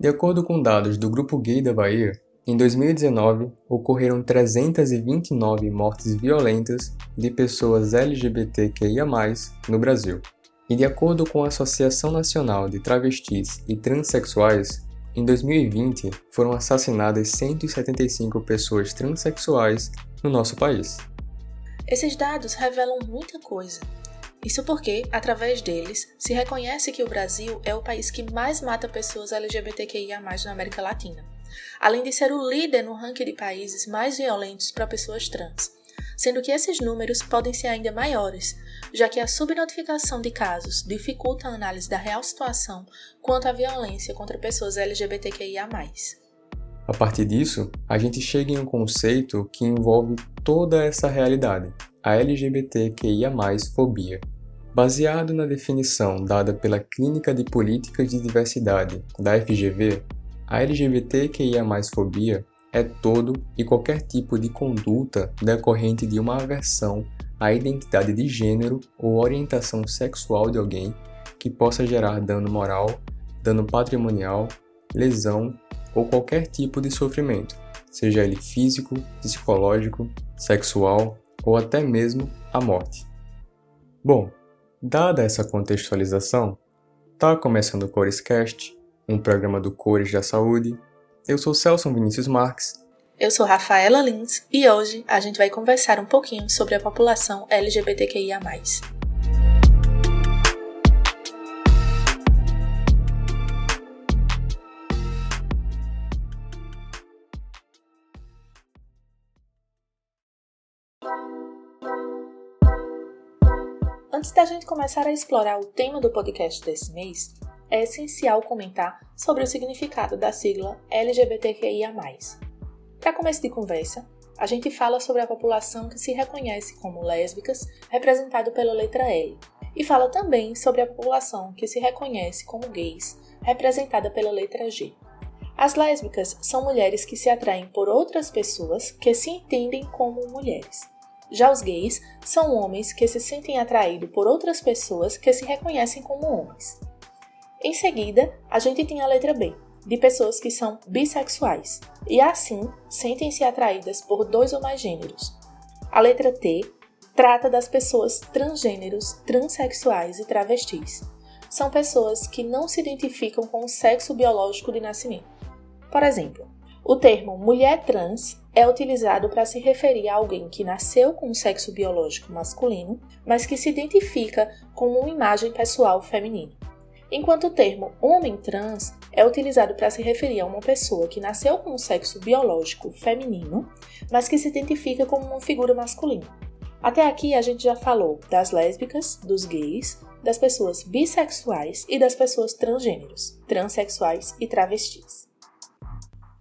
De acordo com dados do Grupo Gay da Bahia, em 2019 ocorreram 329 mortes violentas de pessoas LGBTQIA+, no Brasil. E de acordo com a Associação Nacional de Travestis e Transsexuais, em 2020 foram assassinadas 175 pessoas transexuais no nosso país. Esses dados revelam muita coisa. Isso porque, através deles, se reconhece que o Brasil é o país que mais mata pessoas LGBTQIA na América Latina, além de ser o líder no ranking de países mais violentos para pessoas trans sendo que esses números podem ser ainda maiores, já que a subnotificação de casos dificulta a análise da real situação quanto à violência contra pessoas LGBTQIA. A partir disso, a gente chega em um conceito que envolve toda essa realidade, a LGBTQIA, fobia. Baseado na definição dada pela Clínica de Políticas de Diversidade da FGV, a LGBTQIA, fobia é todo e qualquer tipo de conduta decorrente de uma aversão à identidade de gênero ou orientação sexual de alguém que possa gerar dano moral, dano patrimonial, lesão ou qualquer tipo de sofrimento, seja ele físico, psicológico, sexual ou até mesmo a morte. Bom, dada essa contextualização, está começando o Corescast, um programa do Cores da Saúde, eu sou Celso Vinícius Marques. Eu sou Rafaela Lins e hoje a gente vai conversar um pouquinho sobre a população LGBTQIA. Antes da gente começar a explorar o tema do podcast desse mês, é essencial comentar sobre o significado da sigla LGBTQIA. Para começo de conversa, a gente fala sobre a população que se reconhece como lésbicas, representado pela letra L, e fala também sobre a população que se reconhece como gays, representada pela letra G. As lésbicas são mulheres que se atraem por outras pessoas que se entendem como mulheres. Já os gays são homens que se sentem atraídos por outras pessoas que se reconhecem como homens. Em seguida, a gente tem a letra B, de pessoas que são bissexuais e assim sentem-se atraídas por dois ou mais gêneros. A letra T trata das pessoas transgêneros, transexuais e travestis. São pessoas que não se identificam com o sexo biológico de nascimento. Por exemplo, o termo mulher trans é utilizado para se referir a alguém que nasceu com um sexo biológico masculino, mas que se identifica com uma imagem pessoal feminina enquanto o termo homem trans é utilizado para se referir a uma pessoa que nasceu com um sexo biológico feminino, mas que se identifica como uma figura masculina. Até aqui a gente já falou das lésbicas, dos gays, das pessoas bissexuais e das pessoas transgêneros, transexuais e travestis.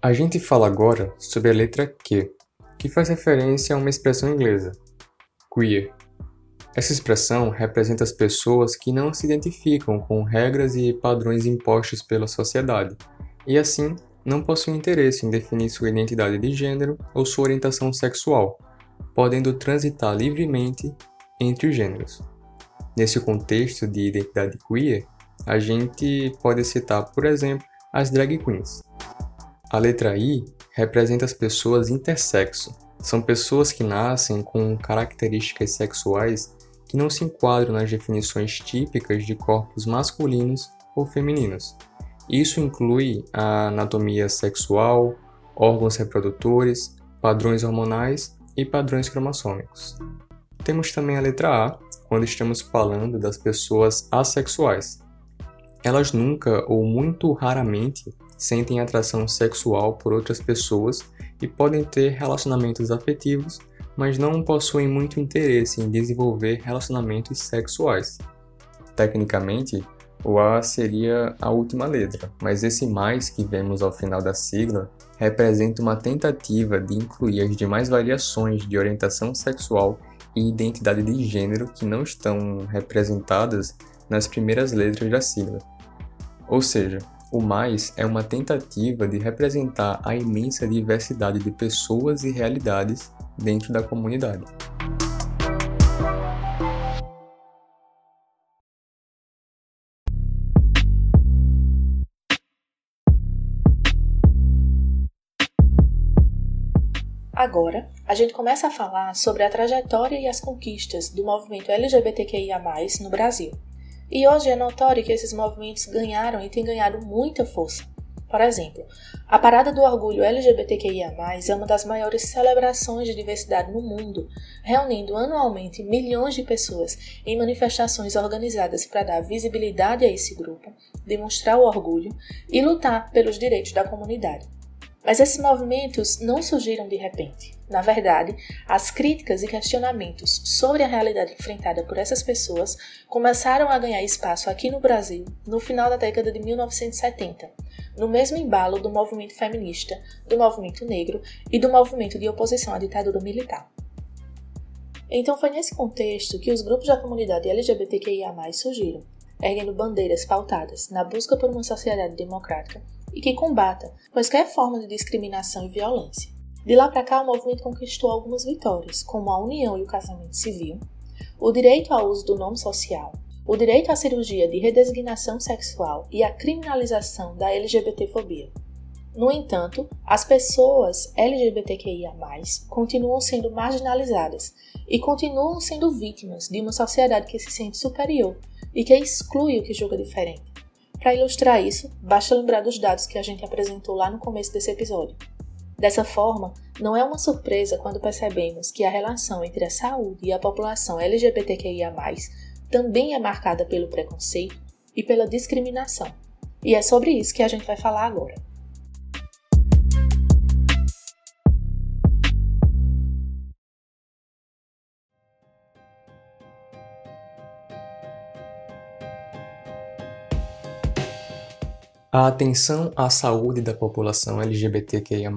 A gente fala agora sobre a letra Q, que faz referência a uma expressão inglesa, queer, essa expressão representa as pessoas que não se identificam com regras e padrões impostos pela sociedade e, assim, não possuem interesse em definir sua identidade de gênero ou sua orientação sexual, podendo transitar livremente entre os gêneros. Nesse contexto de identidade queer, a gente pode citar, por exemplo, as drag queens. A letra I representa as pessoas intersexo. São pessoas que nascem com características sexuais que não se enquadram nas definições típicas de corpos masculinos ou femininos. Isso inclui a anatomia sexual, órgãos reprodutores, padrões hormonais e padrões cromossômicos. Temos também a letra A, quando estamos falando das pessoas assexuais. Elas nunca ou muito raramente sentem atração sexual por outras pessoas e podem ter relacionamentos afetivos mas não possuem muito interesse em desenvolver relacionamentos sexuais. Tecnicamente, o A seria a última letra, mas esse mais que vemos ao final da sigla representa uma tentativa de incluir as demais variações de orientação sexual e identidade de gênero que não estão representadas nas primeiras letras da sigla. Ou seja, o mais é uma tentativa de representar a imensa diversidade de pessoas e realidades dentro da comunidade. Agora, a gente começa a falar sobre a trajetória e as conquistas do movimento LGBTQIA, no Brasil. E hoje é notório que esses movimentos ganharam e têm ganhado muita força. Por exemplo, a Parada do Orgulho LGBTQIA, é uma das maiores celebrações de diversidade no mundo, reunindo anualmente milhões de pessoas em manifestações organizadas para dar visibilidade a esse grupo, demonstrar o orgulho e lutar pelos direitos da comunidade. Mas esses movimentos não surgiram de repente. Na verdade, as críticas e questionamentos sobre a realidade enfrentada por essas pessoas começaram a ganhar espaço aqui no Brasil no final da década de 1970, no mesmo embalo do movimento feminista, do movimento negro e do movimento de oposição à ditadura militar. Então foi nesse contexto que os grupos da comunidade LGBTQIA surgiram, erguendo bandeiras pautadas na busca por uma sociedade democrática e que combata quaisquer formas de discriminação e violência. De lá para cá, o movimento conquistou algumas vitórias, como a união e o casamento civil, o direito ao uso do nome social, o direito à cirurgia de redesignação sexual e a criminalização da LGBTfobia. No entanto, as pessoas LGBTQIA+, continuam sendo marginalizadas e continuam sendo vítimas de uma sociedade que se sente superior e que exclui o que julga diferente. Para ilustrar isso, basta lembrar dos dados que a gente apresentou lá no começo desse episódio. Dessa forma, não é uma surpresa quando percebemos que a relação entre a saúde e a população LGBTQIA, também é marcada pelo preconceito e pela discriminação. E é sobre isso que a gente vai falar agora. A atenção à saúde da população LGBTQIA,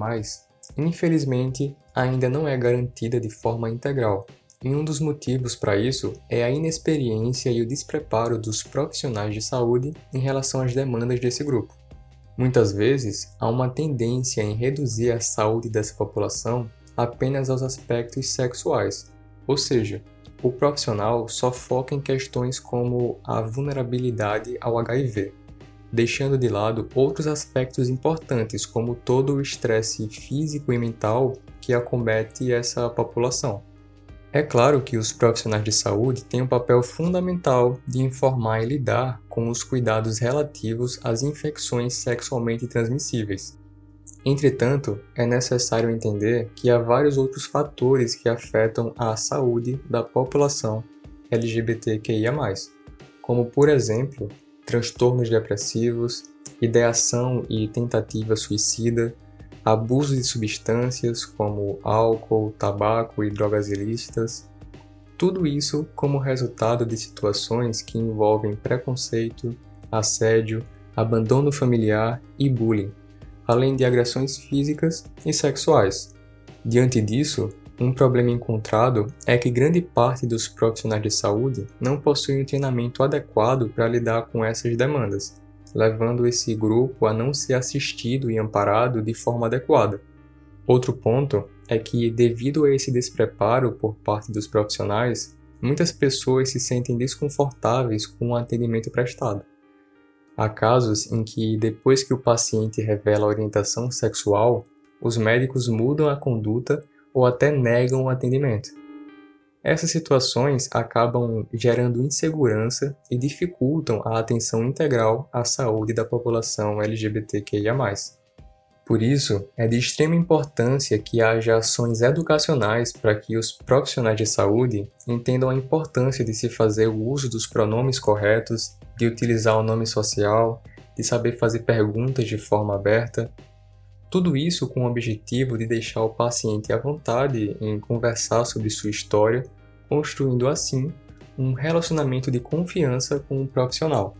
infelizmente, ainda não é garantida de forma integral, e um dos motivos para isso é a inexperiência e o despreparo dos profissionais de saúde em relação às demandas desse grupo. Muitas vezes, há uma tendência em reduzir a saúde dessa população apenas aos aspectos sexuais, ou seja, o profissional só foca em questões como a vulnerabilidade ao HIV deixando de lado outros aspectos importantes, como todo o estresse físico e mental que acomete essa população. É claro que os profissionais de saúde têm um papel fundamental de informar e lidar com os cuidados relativos às infecções sexualmente transmissíveis. Entretanto, é necessário entender que há vários outros fatores que afetam a saúde da população LGBTQIA, como, por exemplo, transtornos depressivos, ideação e tentativa suicida, abuso de substâncias como álcool, tabaco e drogas ilícitas. Tudo isso como resultado de situações que envolvem preconceito, assédio, abandono familiar e bullying, além de agressões físicas e sexuais. Diante disso, um problema encontrado é que grande parte dos profissionais de saúde não possuem um treinamento adequado para lidar com essas demandas, levando esse grupo a não ser assistido e amparado de forma adequada. Outro ponto é que, devido a esse despreparo por parte dos profissionais, muitas pessoas se sentem desconfortáveis com o atendimento prestado. Há casos em que, depois que o paciente revela orientação sexual, os médicos mudam a conduta ou até negam o atendimento. Essas situações acabam gerando insegurança e dificultam a atenção integral à saúde da população LGBTQIA. Por isso, é de extrema importância que haja ações educacionais para que os profissionais de saúde entendam a importância de se fazer o uso dos pronomes corretos, de utilizar o nome social, de saber fazer perguntas de forma aberta tudo isso com o objetivo de deixar o paciente à vontade em conversar sobre sua história, construindo assim um relacionamento de confiança com o profissional.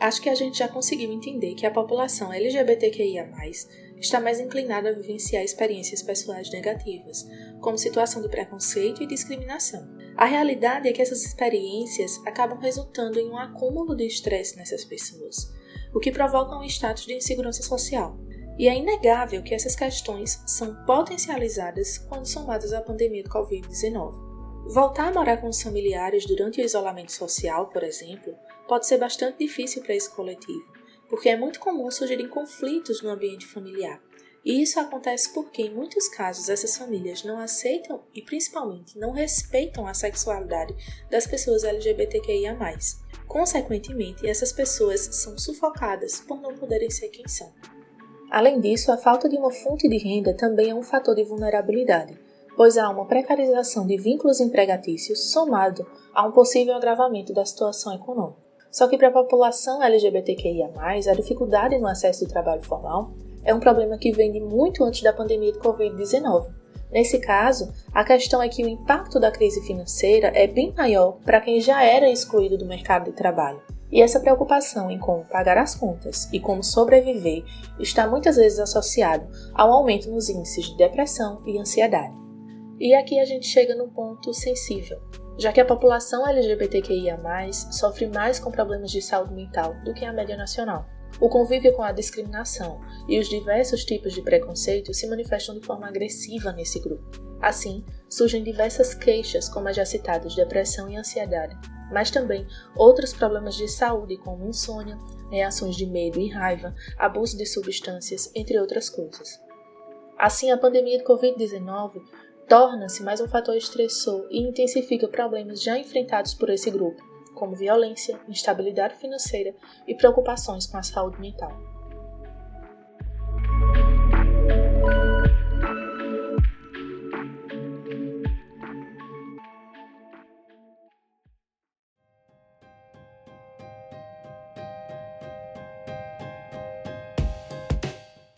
Acho que a gente já conseguiu entender que a população LGBTQIA, está mais inclinada a vivenciar experiências pessoais negativas, como situação de preconceito e discriminação. A realidade é que essas experiências acabam resultando em um acúmulo de estresse nessas pessoas, o que provoca um status de insegurança social. E é inegável que essas questões são potencializadas quando somadas à pandemia do Covid-19. Voltar a morar com os familiares durante o isolamento social, por exemplo, pode ser bastante difícil para esse coletivo, porque é muito comum surgirem conflitos no ambiente familiar. E isso acontece porque, em muitos casos, essas famílias não aceitam e, principalmente, não respeitam a sexualidade das pessoas LGBTQIA. Consequentemente, essas pessoas são sufocadas por não poderem ser quem são. Além disso, a falta de uma fonte de renda também é um fator de vulnerabilidade, pois há uma precarização de vínculos empregatícios somado a um possível agravamento da situação econômica. Só que para a população LGBTQIA, a dificuldade no acesso ao trabalho formal é um problema que vem de muito antes da pandemia de Covid-19. Nesse caso, a questão é que o impacto da crise financeira é bem maior para quem já era excluído do mercado de trabalho. E essa preocupação em como pagar as contas e como sobreviver está muitas vezes associado ao aumento nos índices de depressão e ansiedade. E aqui a gente chega no ponto sensível, já que a população LGBTQIA sofre mais com problemas de saúde mental do que a média nacional. O convívio com a discriminação e os diversos tipos de preconceito se manifestam de forma agressiva nesse grupo. Assim, surgem diversas queixas, como as já citadas depressão e ansiedade, mas também outros problemas de saúde, como insônia, reações de medo e raiva, abuso de substâncias, entre outras coisas. Assim, a pandemia de Covid-19 torna-se mais um fator estressor e intensifica problemas já enfrentados por esse grupo, como violência, instabilidade financeira e preocupações com a saúde mental.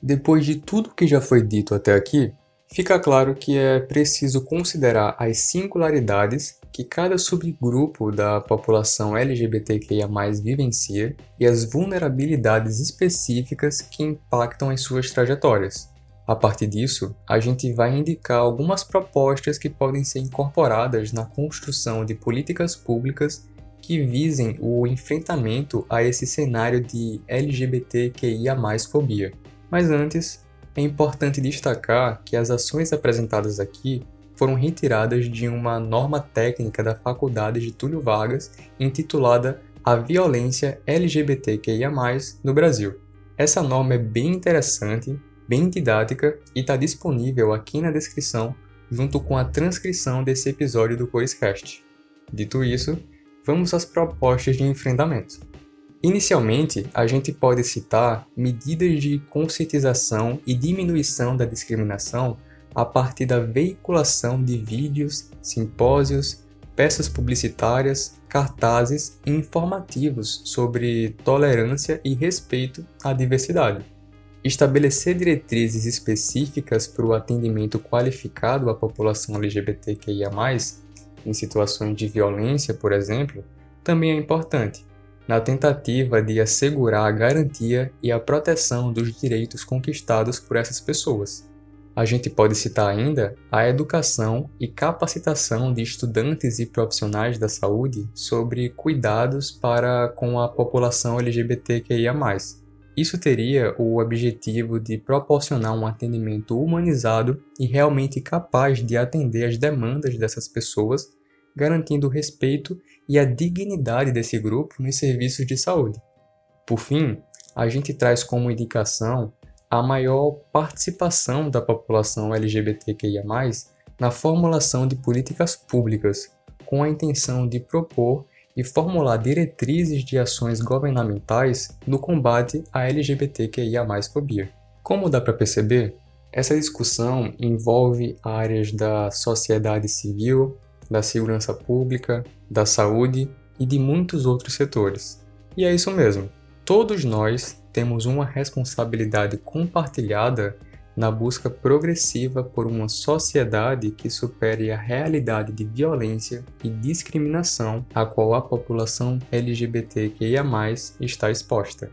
Depois de tudo que já foi dito até aqui, fica claro que é preciso considerar as singularidades que cada subgrupo da população LGBTQIA vivencia e as vulnerabilidades específicas que impactam as suas trajetórias. A partir disso, a gente vai indicar algumas propostas que podem ser incorporadas na construção de políticas públicas que visem o enfrentamento a esse cenário de LGBTQIA fobia. Mas antes, é importante destacar que as ações apresentadas aqui foram retiradas de uma norma técnica da Faculdade de Túlio Vargas intitulada A Violência LGBTQIA+, no Brasil. Essa norma é bem interessante, bem didática e está disponível aqui na descrição junto com a transcrição desse episódio do Coiscast. Dito isso, vamos às propostas de enfrentamento. Inicialmente, a gente pode citar medidas de conscientização e diminuição da discriminação a partir da veiculação de vídeos, simpósios, peças publicitárias, cartazes e informativos sobre tolerância e respeito à diversidade. Estabelecer diretrizes específicas para o atendimento qualificado à população LGBTQIA, em situações de violência, por exemplo, também é importante, na tentativa de assegurar a garantia e a proteção dos direitos conquistados por essas pessoas. A gente pode citar ainda a educação e capacitação de estudantes e profissionais da saúde sobre cuidados para com a população LGBTQIA+. Isso teria o objetivo de proporcionar um atendimento humanizado e realmente capaz de atender às demandas dessas pessoas, garantindo o respeito e a dignidade desse grupo nos serviços de saúde. Por fim, a gente traz como indicação a maior participação da população LGBTQIA, na formulação de políticas públicas, com a intenção de propor e formular diretrizes de ações governamentais no combate à LGBTQIA fobia. Como dá para perceber, essa discussão envolve áreas da sociedade civil, da segurança pública, da saúde e de muitos outros setores. E é isso mesmo. Todos nós temos uma responsabilidade compartilhada na busca progressiva por uma sociedade que supere a realidade de violência e discriminação a qual a população LGBTQIA+ está exposta.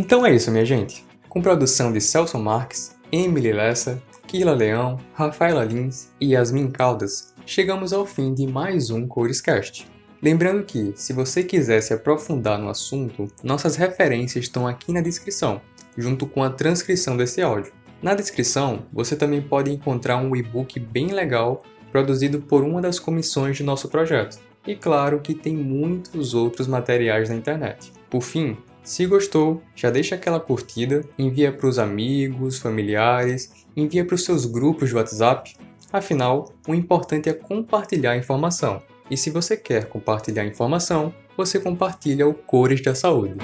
Então é isso, minha gente. Com produção de Celso Marques, Emily Lessa, Kila Leão, Rafaela Lins e Yasmin Caldas, chegamos ao fim de mais um Corescast. Lembrando que, se você quiser se aprofundar no assunto, nossas referências estão aqui na descrição, junto com a transcrição desse áudio. Na descrição, você também pode encontrar um e-book bem legal produzido por uma das comissões de nosso projeto. E claro que tem muitos outros materiais na internet. Por fim, se gostou, já deixa aquela curtida, envia para os amigos, familiares, envia para os seus grupos de WhatsApp. Afinal, o importante é compartilhar a informação. E se você quer compartilhar informação, você compartilha o Cores da Saúde.